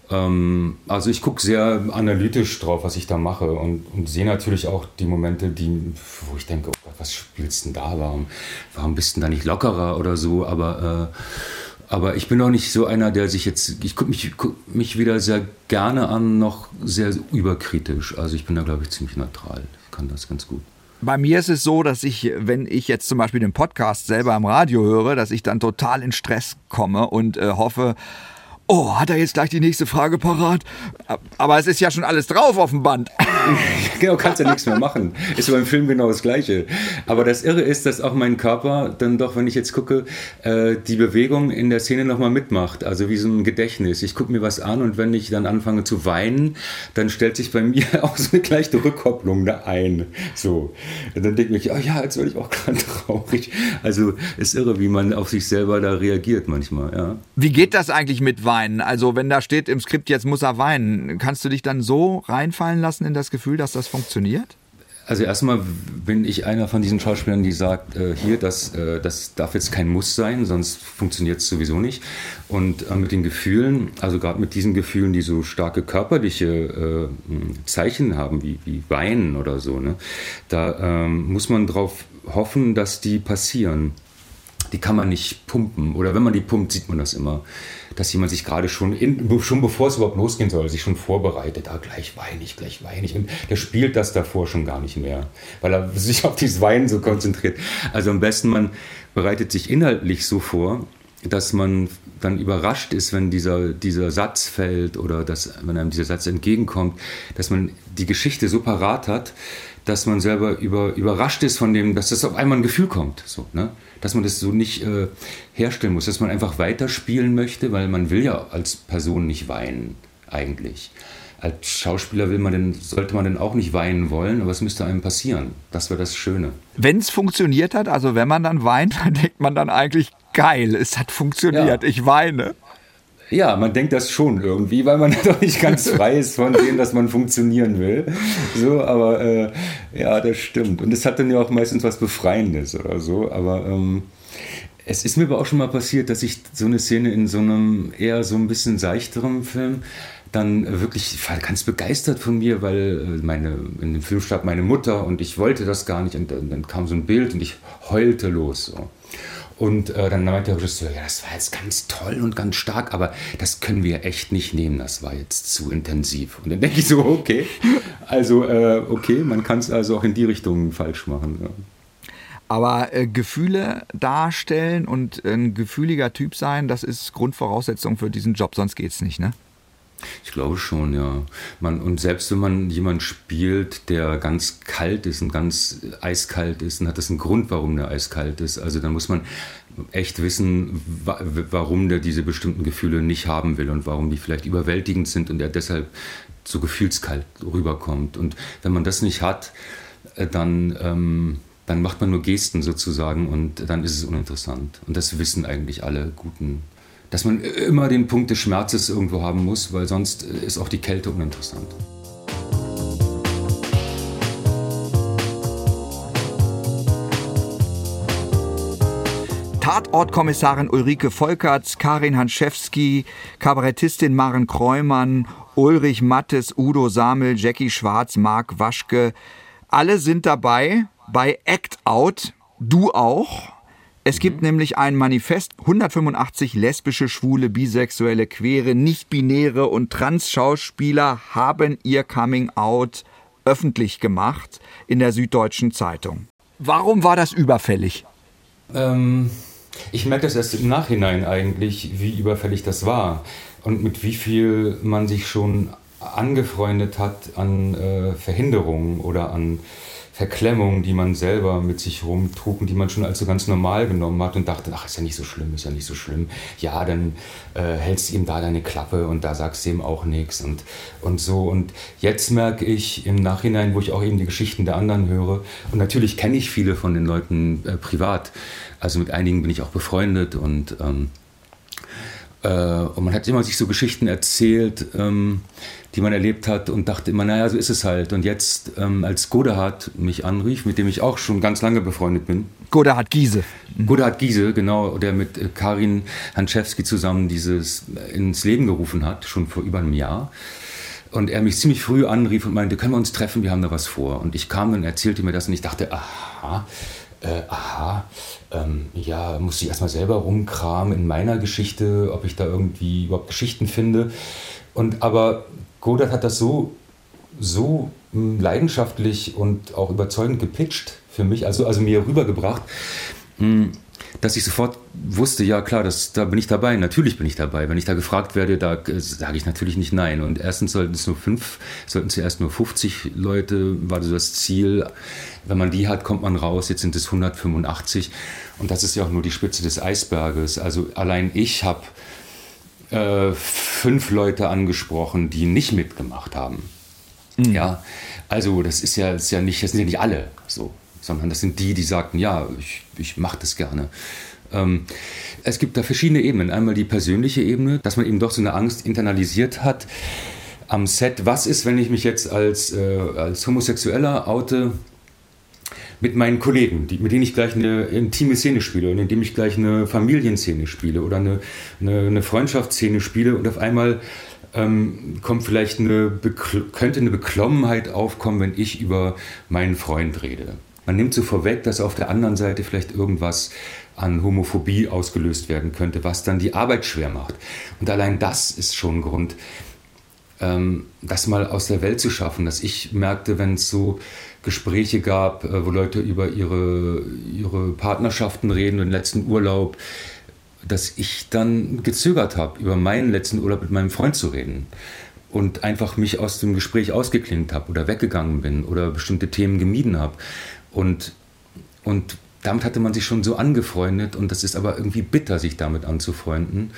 Speaker 4: Ähm, also ich gucke sehr analytisch drauf, was ich da mache und, und sehe natürlich auch die Momente, die, wo ich denke, oh Gott, was spielst denn da? Warum, warum bist du da nicht lockerer oder so? Aber, äh, aber ich bin auch nicht so einer, der sich jetzt, ich gucke mich, guck mich weder sehr gerne an, noch sehr überkritisch. Also ich bin da, glaube ich, ziemlich neutral. Ich kann das ganz gut.
Speaker 3: Bei mir ist es so, dass ich, wenn ich jetzt zum Beispiel den Podcast selber im Radio höre, dass ich dann total in Stress komme und äh, hoffe, oh, hat er jetzt gleich die nächste Frage parat? Aber es ist ja schon alles drauf auf dem Band.
Speaker 4: genau, kannst ja nichts mehr machen. Ist beim Film genau das Gleiche. Aber das Irre ist, dass auch mein Körper dann doch, wenn ich jetzt gucke, äh, die Bewegung in der Szene nochmal mitmacht. Also wie so ein Gedächtnis. Ich gucke mir was an und wenn ich dann anfange zu weinen, dann stellt sich bei mir auch so eine gleiche Rückkopplung da ein. So. Und dann denke ich, oh ja, jetzt werde ich auch gerade traurig. Also ist irre, wie man auf sich selber da reagiert manchmal. Ja.
Speaker 3: Wie geht das eigentlich mit Weinen? Weinen. Also wenn da steht im Skript, jetzt muss er weinen, kannst du dich dann so reinfallen lassen in das Gefühl, dass das funktioniert?
Speaker 4: Also erstmal bin ich einer von diesen Schauspielern, die sagt, äh, hier, das, äh, das darf jetzt kein Muss sein, sonst funktioniert es sowieso nicht. Und äh, mit den Gefühlen, also gerade mit diesen Gefühlen, die so starke körperliche äh, Zeichen haben, wie, wie Weinen oder so, ne, da ähm, muss man darauf hoffen, dass die passieren. Die kann man nicht pumpen. Oder wenn man die pumpt, sieht man das immer dass jemand sich gerade schon, in, schon bevor es überhaupt losgehen soll, sich schon vorbereitet. Ah, gleich weine ich, gleich weine ich. Und der spielt das davor schon gar nicht mehr, weil er sich auf dieses Weinen so konzentriert. Also am besten, man bereitet sich inhaltlich so vor, dass man dann überrascht ist, wenn dieser, dieser Satz fällt oder dass, wenn einem dieser Satz entgegenkommt, dass man die Geschichte so parat hat, dass man selber über, überrascht ist von dem, dass das auf einmal ein Gefühl kommt. So, ne? Dass man das so nicht äh, herstellen muss, dass man einfach weiterspielen möchte, weil man will ja als Person nicht weinen, eigentlich. Als Schauspieler will man denn, sollte man denn auch nicht weinen wollen, aber es müsste einem passieren. Das wäre das Schöne.
Speaker 3: Wenn es funktioniert hat, also wenn man dann weint, dann denkt man dann eigentlich, geil, es hat funktioniert, ja. ich weine.
Speaker 4: Ja, man denkt das schon irgendwie, weil man doch nicht ganz frei ist von dem, dass man funktionieren will. So, aber äh, ja, das stimmt. Und es hat dann ja auch meistens was Befreiendes oder so. Aber ähm, es ist mir aber auch schon mal passiert, dass ich so eine Szene in so einem eher so ein bisschen seichteren Film dann wirklich, ich war ganz begeistert von mir, weil äh, meine, in dem Film starb meine Mutter und ich wollte das gar nicht. Und dann, dann kam so ein Bild und ich heulte los. So. Und äh, dann meinte der Regisseur, ja, das war jetzt ganz toll und ganz stark, aber das können wir echt nicht nehmen, das war jetzt zu intensiv. Und dann denke ich so, okay, also äh, okay, man kann es also auch in die Richtung falsch machen. Ja.
Speaker 3: Aber äh, Gefühle darstellen und ein gefühliger Typ sein, das ist Grundvoraussetzung für diesen Job, sonst geht es nicht, ne?
Speaker 4: Ich glaube schon, ja. Man, und selbst wenn man jemanden spielt, der ganz kalt ist und ganz eiskalt ist, dann hat das einen Grund, warum der eiskalt ist. Also dann muss man echt wissen, warum der diese bestimmten Gefühle nicht haben will und warum die vielleicht überwältigend sind und er deshalb so gefühlskalt rüberkommt. Und wenn man das nicht hat, äh, dann, ähm, dann macht man nur Gesten sozusagen und dann ist es uninteressant. Und das wissen eigentlich alle guten dass man immer den Punkt des Schmerzes irgendwo haben muss, weil sonst ist auch die Kälte uninteressant.
Speaker 3: Tatortkommissarin Ulrike Volkerts, Karin Hanschewski, Kabarettistin Maren Kreumann, Ulrich Mattes, Udo Samel, Jackie Schwarz, Marc Waschke. Alle sind dabei bei Act Out. Du auch. Es gibt mhm. nämlich ein Manifest, 185 lesbische, schwule, bisexuelle, queere, nicht-binäre und trans-Schauspieler haben ihr Coming-out öffentlich gemacht in der Süddeutschen Zeitung. Warum war das überfällig?
Speaker 4: Ähm, ich merke das erst im Nachhinein eigentlich, wie überfällig das war und mit wie viel man sich schon angefreundet hat an äh, Verhinderungen oder an Verklemmungen, die man selber mit sich rumtrug und die man schon als so ganz normal genommen hat und dachte, ach, ist ja nicht so schlimm, ist ja nicht so schlimm. Ja, dann äh, hältst du ihm da deine Klappe und da sagst du ihm auch nichts und, und so. Und jetzt merke ich im Nachhinein, wo ich auch eben die Geschichten der anderen höre, und natürlich kenne ich viele von den Leuten äh, privat, also mit einigen bin ich auch befreundet und ähm, Äh, und man hat immer sich so Geschichten erzählt, ähm, die man erlebt hat und dachte immer, naja, so ist es halt. Und jetzt, ähm, als Godehard mich anrief, mit dem ich auch schon ganz lange befreundet bin.
Speaker 3: Godehard Giese.
Speaker 4: Mhm. Godehard Giese, genau, der mit äh, Karin Hanczewski zusammen dieses ins Leben gerufen hat, schon vor über einem Jahr. Und er mich ziemlich früh anrief und meinte, können wir uns treffen, wir haben da was vor. Und ich kam und erzählte mir das und ich dachte, aha, äh, aha, ähm, ja, muss ich erstmal selber rumkramen in meiner Geschichte, ob ich da irgendwie überhaupt Geschichten finde. Und aber Godard hat das so, so hm, leidenschaftlich und auch überzeugend gepitcht für mich, also, also mir rübergebracht, hm, dass ich sofort wusste, ja klar, das, da bin ich dabei, natürlich bin ich dabei. Wenn ich da gefragt werde, da äh, sage ich natürlich nicht nein. Und erstens sollten es nur fünf, sollten zuerst nur 50 Leute, war das Ziel. Wenn man die hat, kommt man raus. Jetzt sind es 185. Und das ist ja auch nur die Spitze des Eisberges. Also allein ich habe äh, fünf Leute angesprochen, die nicht mitgemacht haben. Mhm. Ja, also das ist ja, das ist ja nicht, das sind ja nicht alle so sondern das sind die, die sagten, ja, ich, ich mache das gerne. Ähm, es gibt da verschiedene Ebenen. Einmal die persönliche Ebene, dass man eben doch so eine Angst internalisiert hat am Set. Was ist, wenn ich mich jetzt als, äh, als Homosexueller oute mit meinen Kollegen, die, mit denen ich gleich eine intime Szene spiele und indem ich gleich eine Familienszene spiele oder eine, eine, eine Freundschaftsszene spiele und auf einmal ähm, kommt vielleicht eine, könnte eine Beklommenheit aufkommen, wenn ich über meinen Freund rede. Man nimmt so vorweg, dass auf der anderen Seite vielleicht irgendwas an Homophobie ausgelöst werden könnte, was dann die Arbeit schwer macht. Und allein das ist schon ein Grund, ähm, das mal aus der Welt zu schaffen. Dass ich merkte, wenn es so Gespräche gab, äh, wo Leute über ihre, ihre Partnerschaften reden den letzten Urlaub, dass ich dann gezögert habe, über meinen letzten Urlaub mit meinem Freund zu reden und einfach mich aus dem Gespräch ausgeklinkt habe oder weggegangen bin oder bestimmte Themen gemieden habe. Und, und damit hatte man sich schon so angefreundet und das ist aber irgendwie bitter, sich damit anzufreunden.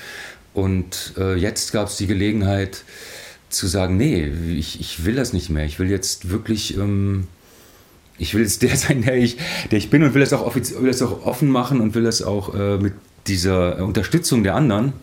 Speaker 4: Und äh, jetzt gab es die Gelegenheit zu sagen, nee, ich, ich will das nicht mehr. Ich will jetzt wirklich, ähm, ich will jetzt der sein, der ich, der ich bin und will das auch, will das auch offen machen und will das auch äh, mit dieser Unterstützung der anderen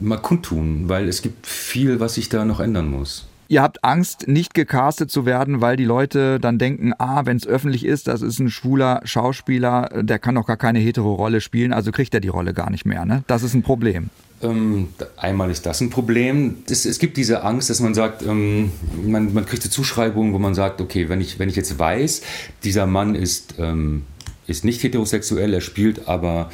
Speaker 4: mal kundtun, weil es gibt viel, was sich da noch ändern muss.
Speaker 3: Ihr habt Angst, nicht gecastet zu werden, weil die Leute dann denken, ah, wenn es öffentlich ist, das ist ein schwuler Schauspieler, der kann doch gar keine hetero Rolle spielen, also kriegt er die Rolle gar nicht mehr. Ne? Das ist ein Problem.
Speaker 4: Ähm, einmal ist das ein Problem. Es, es, gibt diese Angst, dass man sagt, ähm, man, man, kriegt eine Zuschreibung, wo man sagt, okay, wenn ich, wenn ich jetzt weiß, dieser Mann ist, ähm, ist nicht heterosexuell, er spielt aber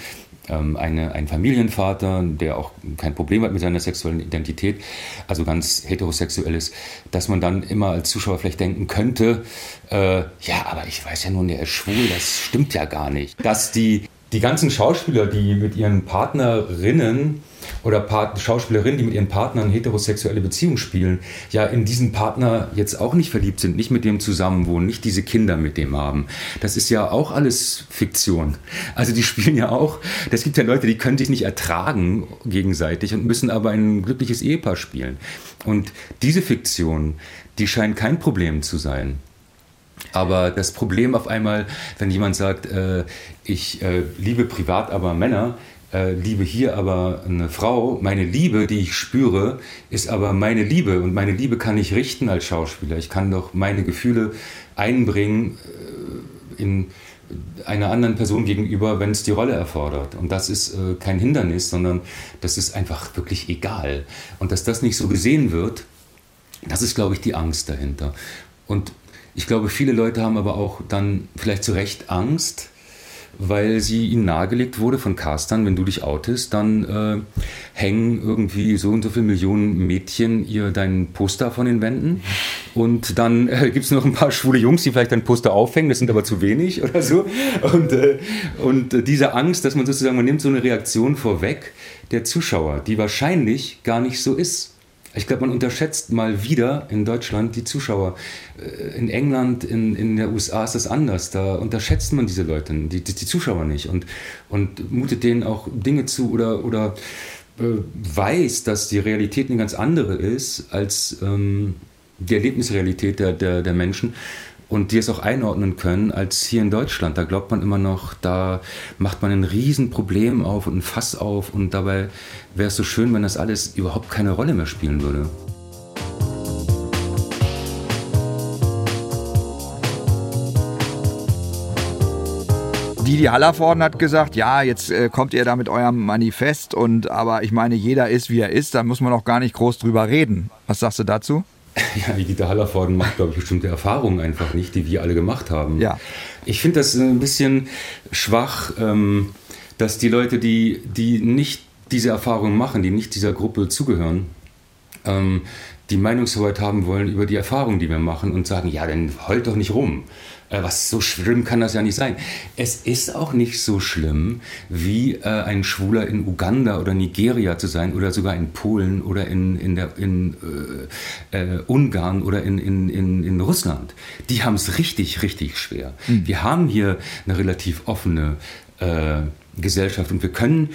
Speaker 4: eine, ein Familienvater, der auch kein Problem hat mit seiner sexuellen Identität, also ganz heterosexuell ist, dass man dann immer als Zuschauer vielleicht denken könnte, äh, ja, aber ich weiß ja nun, der ist schwul, das stimmt ja gar nicht. Dass die, die ganzen Schauspieler, die mit ihren Partnerinnen oder Part Schauspielerinnen, die mit ihren Partnern heterosexuelle Beziehungen spielen, ja in diesen Partner jetzt auch nicht verliebt sind, nicht mit dem zusammenwohnen, nicht diese Kinder mit dem haben. Das ist ja auch alles Fiktion. Also die spielen ja auch, es gibt ja Leute, die können sich nicht ertragen gegenseitig und müssen aber ein glückliches Ehepaar spielen. Und diese Fiktion, die scheint kein Problem zu sein. Aber das Problem auf einmal, wenn jemand sagt, äh, ich äh, liebe privat aber Männer, äh, liebe hier aber eine Frau. Meine Liebe, die ich spüre, ist aber meine Liebe. Und meine Liebe kann ich richten als Schauspieler. Ich kann doch meine Gefühle einbringen äh, in einer anderen Person gegenüber, wenn es die Rolle erfordert. Und das ist äh, kein Hindernis, sondern das ist einfach wirklich egal. Und dass das nicht so gesehen wird, das ist, glaube ich, die Angst dahinter. Und ich glaube, viele Leute haben aber auch dann vielleicht zu Recht Angst, weil sie ihnen nahegelegt wurde von Castern, wenn du dich outest, dann äh, hängen irgendwie so und so viele Millionen Mädchen ihr dein Poster von den Wänden und dann äh, gibt es noch ein paar schwule Jungs, die vielleicht dein Poster aufhängen, das sind aber zu wenig oder so und, äh, und diese Angst, dass man sozusagen, man nimmt so eine Reaktion vorweg der Zuschauer, die wahrscheinlich gar nicht so ist. Ich glaube, man unterschätzt mal wieder in Deutschland die Zuschauer. Äh, in England, in, in der USA ist das anders. Da unterschätzt man diese Leute, die, die, die Zuschauer nicht und, und mutet denen auch Dinge zu oder, oder äh, weiß, dass die Realität eine ganz andere ist als ähm, die Erlebnisrealität der, der, der Menschen. Und die es auch einordnen können, als hier in Deutschland. Da glaubt man immer noch, da macht man ein Riesenproblem auf und ein Fass auf und dabei wäre es so schön, wenn das alles überhaupt keine Rolle mehr spielen würde.
Speaker 3: Didi Hallervorden hat gesagt, ja, jetzt äh, kommt ihr da mit eurem Manifest und aber ich meine, jeder ist wie er ist, da muss man auch gar nicht groß drüber reden. Was sagst du dazu?
Speaker 4: Ja, die Dieter Hallervorden macht, glaube ich, bestimmte Erfahrungen einfach nicht, die wir alle gemacht haben.
Speaker 3: Ja.
Speaker 4: Ich finde das ein bisschen schwach, ähm, dass die Leute, die, die nicht diese Erfahrungen machen, die nicht dieser Gruppe zugehören, ähm, die Meinungshoheit haben wollen über die Erfahrungen, die wir machen und sagen, ja, dann heult doch nicht rum. Äh, was so schlimm kann das ja nicht sein. Es ist auch nicht so schlimm, wie äh, ein Schwuler in Uganda oder Nigeria zu sein oder sogar in Polen oder in, in, der, in äh, äh, Ungarn oder in, in, in, in Russland. Die haben es richtig, richtig schwer. Mhm. Wir haben hier eine relativ offene äh, Gesellschaft und wir können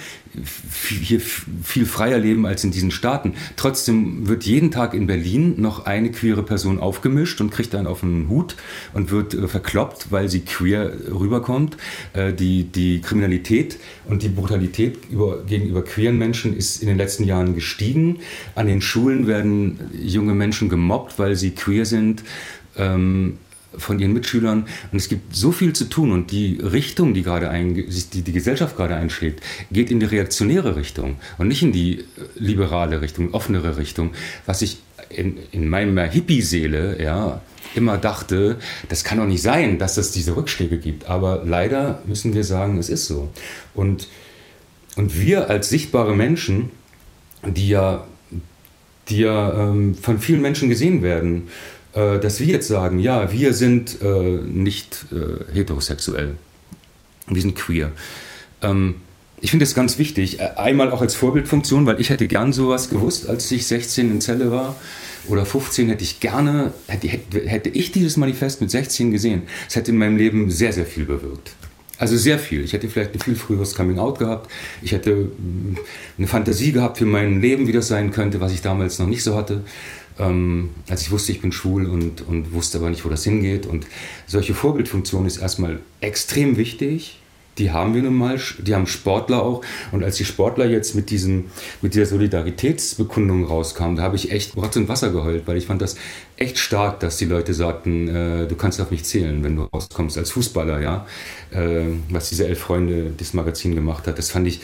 Speaker 4: hier viel freier leben als in diesen Staaten. Trotzdem wird jeden Tag in Berlin noch eine queere Person aufgemischt und kriegt dann auf den Hut und wird äh, verkloppt, weil sie queer rüberkommt. Äh, die, die Kriminalität und die Brutalität über, gegenüber queeren Menschen ist in den letzten Jahren gestiegen. An den Schulen werden junge Menschen gemobbt, weil sie queer sind. Ähm, von ihren Mitschülern. Und es gibt so viel zu tun und die Richtung, die gerade ein, die, die Gesellschaft gerade einschlägt, geht in die reaktionäre Richtung und nicht in die äh, liberale Richtung, offenere Richtung. Was ich in, in meiner Hippie-Seele, ja, immer dachte, das kann doch nicht sein, dass es diese Rückschläge gibt. Aber leider müssen wir sagen, es ist so. Und, und wir als sichtbare Menschen, die ja, die ja ähm, von vielen Menschen gesehen werden, dass wir jetzt sagen, ja, wir sind äh, nicht äh, heterosexuell, wir sind queer. Ähm, ich finde es ganz wichtig, äh, einmal auch als Vorbildfunktion, weil ich hätte gern sowas gewusst, als ich 16 in Zelle war oder 15 hätte ich gerne, hätte, hätte ich dieses Manifest mit 16 gesehen. Es hätte in meinem Leben sehr, sehr viel bewirkt. Also sehr viel. Ich hätte vielleicht ein viel früheres Coming-out gehabt. Ich hätte mm, eine Fantasie gehabt für mein Leben, wie das sein könnte, was ich damals noch nicht so hatte ähm, als ich wusste, ich bin schwul und, und wusste aber nicht, wo das hingeht. Und solche Vorbildfunktion ist erstmal extrem wichtig. Die haben wir nun mal, die haben Sportler auch. Und als die Sportler jetzt mit, diesem, mit dieser Solidaritätsbekundung rauskamen, da habe ich echt Rotz und Wasser geheult, weil ich fand das echt stark, dass die Leute sagten, äh, du kannst auf mich zählen, wenn du rauskommst als Fußballer, ja. Äh, was diese elf Freunde das Magazin gemacht hat, das fand ich,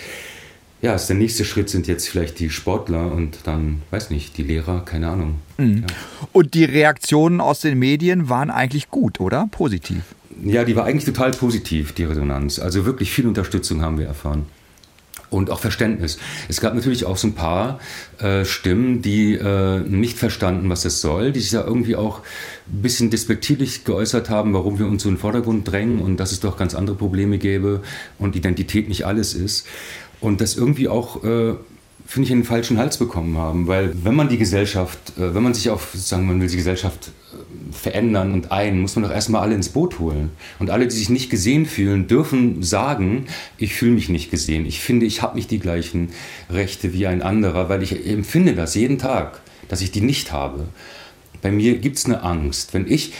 Speaker 4: ja, also der nächste Schritt sind jetzt vielleicht die Sportler und dann, weiß nicht, die Lehrer, keine Ahnung.
Speaker 3: Mhm. Ja. Und die Reaktionen aus den Medien waren eigentlich gut, oder? Positiv?
Speaker 4: Ja, die war eigentlich total positiv, die Resonanz. Also wirklich viel Unterstützung haben wir erfahren. Und auch Verständnis. Es gab natürlich auch so ein paar äh, Stimmen, die äh, nicht verstanden, was es soll, die sich ja irgendwie auch ein bisschen despektierlich geäußert haben, warum wir uns so in den Vordergrund drängen und dass es doch ganz andere Probleme gäbe und Identität nicht alles ist und das irgendwie auch, äh, finde ich, in den falschen Hals bekommen haben. Weil wenn man die Gesellschaft, äh, wenn man sich auf, sozusagen, man will die Gesellschaft äh, verändern und ein, muss man doch erstmal alle ins Boot holen. Und alle, die sich nicht gesehen fühlen, dürfen sagen, ich fühle mich nicht gesehen. Ich finde, ich habe nicht die gleichen Rechte wie ein anderer, weil ich empfinde das jeden Tag, dass ich die nicht habe. Bei mir gibt es eine Angst. Wenn ich,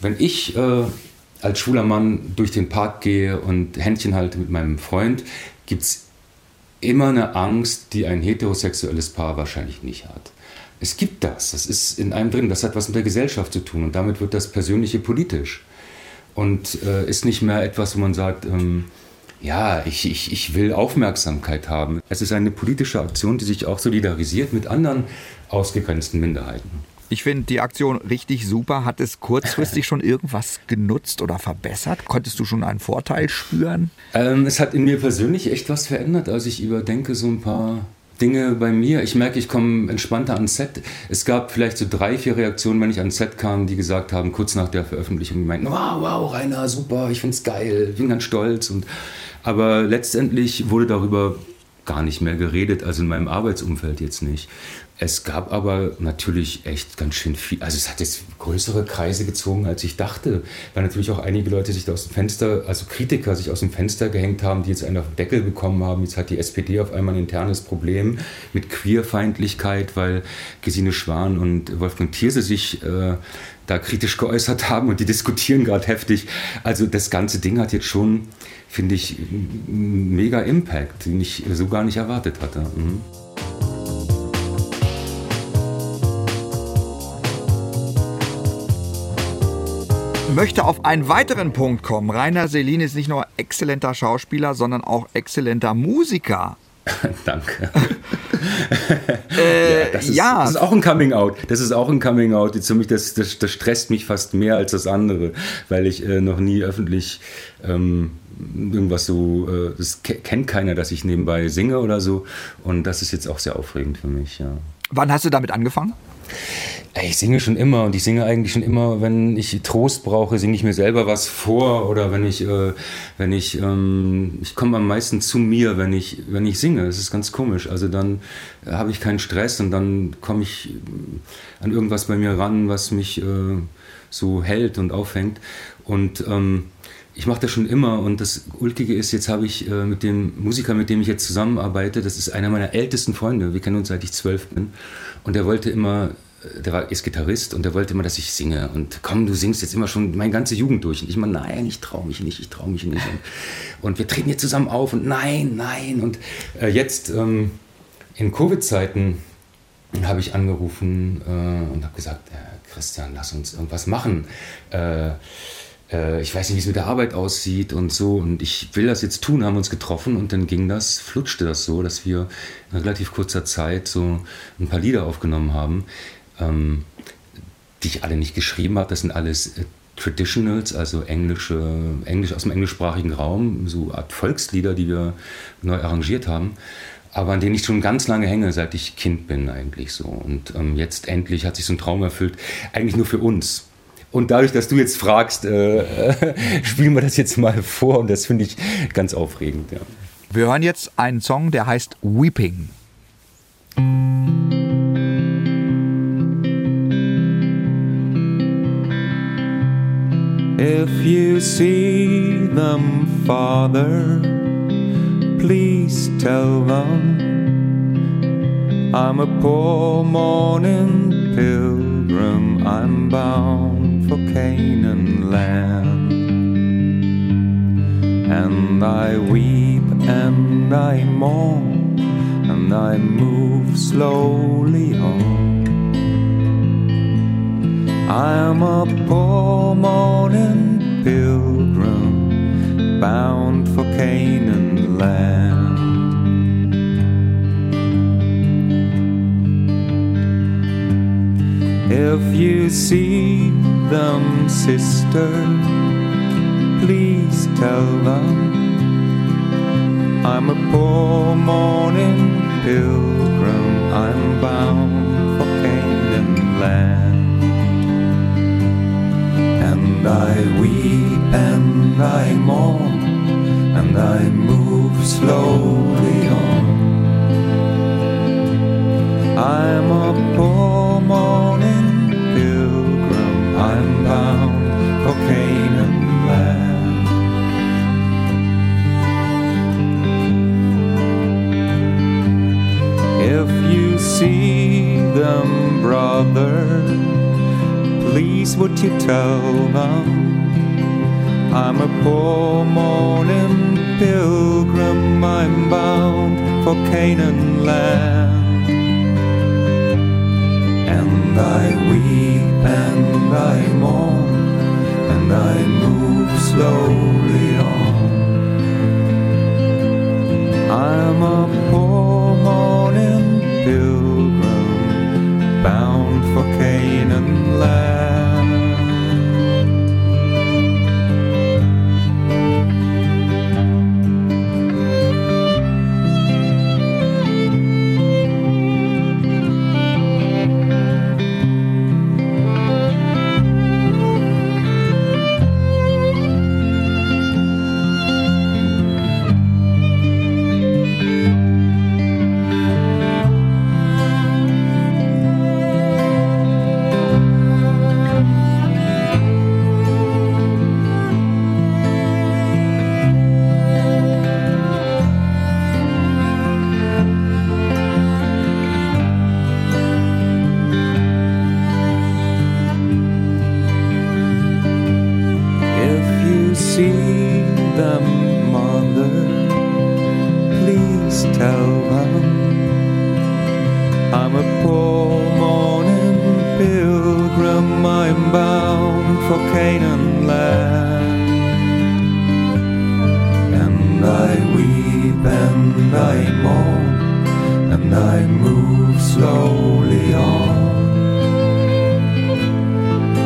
Speaker 4: wenn ich äh, als schwuler Mann durch den Park gehe und Händchen halte mit meinem Freund, gibt es immer eine Angst, die ein heterosexuelles Paar wahrscheinlich nicht hat. Es gibt das, das ist in einem drin, das hat was mit der Gesellschaft zu tun und damit wird das Persönliche politisch und äh, ist nicht mehr etwas, wo man sagt, ähm, ja, ich, ich, ich will Aufmerksamkeit haben. Es ist eine politische Aktion, die sich auch solidarisiert mit anderen ausgegrenzten Minderheiten.
Speaker 3: Ich finde die Aktion richtig super. Hat es kurzfristig schon irgendwas genutzt oder verbessert? Konntest du schon einen Vorteil spüren?
Speaker 4: Ähm, es hat in mir persönlich echt was verändert, als ich überdenke so ein paar Dinge bei mir. Ich merke, ich komme entspannter ans Set. Es gab vielleicht so drei, vier Reaktionen, wenn ich ans Set kam, die gesagt haben, kurz nach der Veröffentlichung, die meinten, wow, wow, Rainer, super, ich finde es geil, ich bin ganz stolz. Und, aber letztendlich wurde darüber gar nicht mehr geredet, also in meinem Arbeitsumfeld jetzt nicht. Es gab aber natürlich echt ganz schön viel, also es hat jetzt größere Kreise gezogen, als ich dachte, weil natürlich auch einige Leute sich da aus dem Fenster, also Kritiker sich aus dem Fenster gehängt haben, die jetzt einen auf den Deckel bekommen haben. Jetzt hat die SPD auf einmal ein internes Problem mit Queerfeindlichkeit, weil Gesine Schwan und Wolfgang Thierse sich äh, da kritisch geäußert haben und die diskutieren gerade heftig. Also das ganze Ding hat jetzt schon, finde ich, einen mega Impact, den ich so gar nicht erwartet hatte. Mhm.
Speaker 3: Möchte auf einen weiteren Punkt kommen. Rainer Selin ist nicht nur exzellenter Schauspieler, sondern auch exzellenter Musiker.
Speaker 4: Danke. äh, ja, das, ist, ja. das ist auch ein Coming Out. Das ist auch ein Coming Out. Das, das, das stresst mich fast mehr als das andere, weil ich äh, noch nie öffentlich ähm, irgendwas so, äh, das kennt keiner, dass ich nebenbei singe oder so. Und das ist jetzt auch sehr aufregend für mich, ja.
Speaker 3: Wann hast du damit angefangen?
Speaker 4: Ich singe schon immer und ich singe eigentlich schon immer, wenn ich Trost brauche, singe ich mir selber was vor oder wenn ich, äh, wenn ich, ähm, ich komme am meisten zu mir, wenn ich, wenn ich singe. Das ist ganz komisch. Also dann habe ich keinen Stress und dann komme ich an irgendwas bei mir ran, was mich äh, so hält und aufhängt. Und ähm, ich mache das schon immer und das Ulkige ist, jetzt habe ich äh, mit dem Musiker, mit dem ich jetzt zusammenarbeite, das ist einer meiner ältesten Freunde, wir kennen uns seit ich zwölf bin. Und der wollte immer, äh, der war, ist Gitarrist und der wollte immer, dass ich singe. Und komm, du singst jetzt immer schon meine ganze Jugend durch. Und ich immer, nein, ich traue mich nicht, ich traue mich nicht. Und, und, wir treten jetzt zusammen auf und nein, nein. Und äh, jetzt ähm, in Covid-Zeiten habe ich angerufen äh, und habe gesagt, Christian, lass uns irgendwas machen. Äh, ich weiß nicht, wie es mit der Arbeit aussieht und so. Und ich will das jetzt tun, haben uns getroffen und dann ging das, flutschte das so, dass wir in relativ kurzer Zeit so ein paar Lieder aufgenommen haben, ähm, die ich alle nicht geschrieben habe. Das sind alles äh, Traditionals, also englische, Englisch aus dem englischsprachigen Raum, so Art Volkslieder, die wir neu arrangiert haben aber an denen ich schon ganz lange hänge, seit ich Kind bin eigentlich so. Und ähm, jetzt endlich hat sich so ein Traum erfüllt, eigentlich nur für uns. Und dadurch, dass du jetzt fragst, äh, äh, spielen wir das jetzt mal vor und das finde ich ganz aufregend. Ja.
Speaker 3: Wir hören jetzt einen Song, der heißt Weeping.
Speaker 1: If you see them, Father, please tell them I'm a poor mourning pilgrim, I'm bound for Canaan land. And I weep and I mourn and I move slowly on. I am a poor mourning pilgrim bound for Canaan land. If you see them, sister. Please tell them I'm a poor morning pilgrim. I'm bound for Canaan land. And I weep and I mourn and I move slowly on. I'm a poor Bound for Canaan land. If you see them, brother, please would you tell them I'm a poor mourning pilgrim, I'm bound for Canaan land. And I weep and I mourn and I move slowly on. I'm a poor mourning pilgrim bound for Canaan land. just tell them I'm a poor morning pilgrim, I'm bound for Canaan land. And I weep and I mourn, and I move slowly on.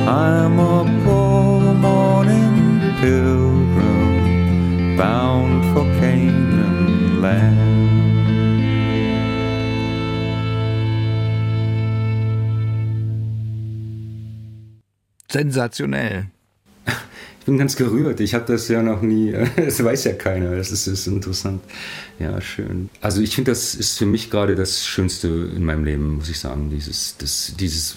Speaker 1: I'm a poor morning pilgrim, bound for Canaan land.
Speaker 3: Sensationell.
Speaker 4: Bin ganz gerührt. Ich habe das ja noch nie, das weiß ja keiner. Das ist, ist interessant. Ja, schön. Also ich finde, das ist für mich gerade das Schönste in meinem Leben, muss ich sagen. Dieses, das, dieses,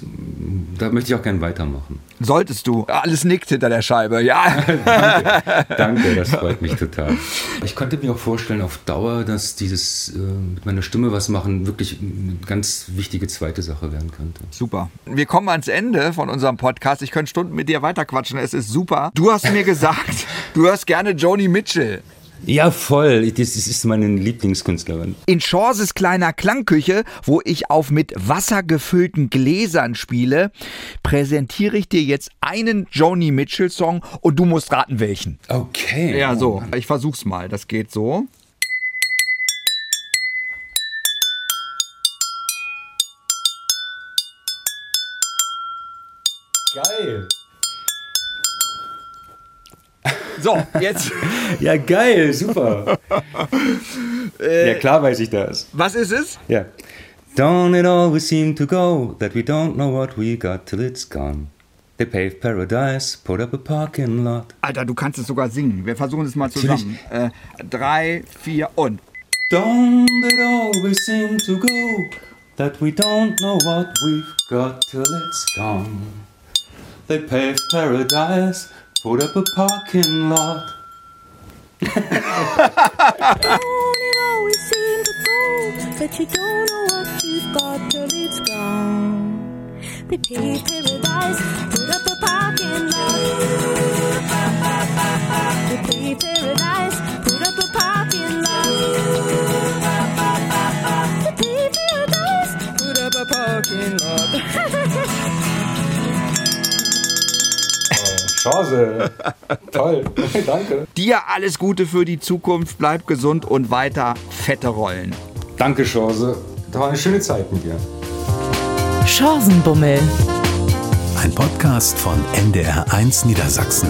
Speaker 4: da möchte ich auch gerne weitermachen.
Speaker 3: Solltest du. Alles nickt hinter der Scheibe, ja.
Speaker 4: danke, danke, das freut mich total. Ich könnte mir auch vorstellen, auf Dauer, dass dieses äh, mit meiner Stimme was machen wirklich eine ganz wichtige zweite Sache werden könnte.
Speaker 3: Super. Wir kommen ans Ende von unserem Podcast. Ich könnte Stunden mit dir weiterquatschen. Es ist super. Du hast mir gesagt, du hörst gerne Joni Mitchell.
Speaker 4: Ja, voll. Das ist meine Lieblingskünstlerin.
Speaker 3: In Chorses kleiner Klangküche, wo ich auf mit Wasser gefüllten Gläsern spiele, präsentiere ich dir jetzt einen Joni Mitchell Song und du musst raten welchen.
Speaker 4: Okay.
Speaker 3: Ja, so. Ich versuch's mal. Das geht so.
Speaker 4: Geil.
Speaker 3: So, jetzt.
Speaker 4: Ja, geil, super. ja, klar weiß ich das.
Speaker 3: Was ist es?
Speaker 4: Ja. Don't it always seem to go that we don't know what we got till it's gone? They paved paradise, put up a parking lot.
Speaker 3: Alter, du kannst es sogar singen. Wir versuchen es mal zusammen. Äh, drei, vier und.
Speaker 4: Don't it always seem to go that we don't know what we've got till it's gone? They paved paradise, put up a parking lot.
Speaker 5: It always to go that you don't know what you've got till it's gone? They paradise, put up a parking lot. They paradise, put up a parking lot. They paradise, put up a parking lot.
Speaker 4: Chance. Toll. Danke.
Speaker 3: Dir alles Gute für die Zukunft. Bleib gesund und weiter fette Rollen.
Speaker 4: Danke, Chance. Das war eine schöne Zeit mit dir.
Speaker 2: Chancenbummel. Ein Podcast von NDR1 Niedersachsen.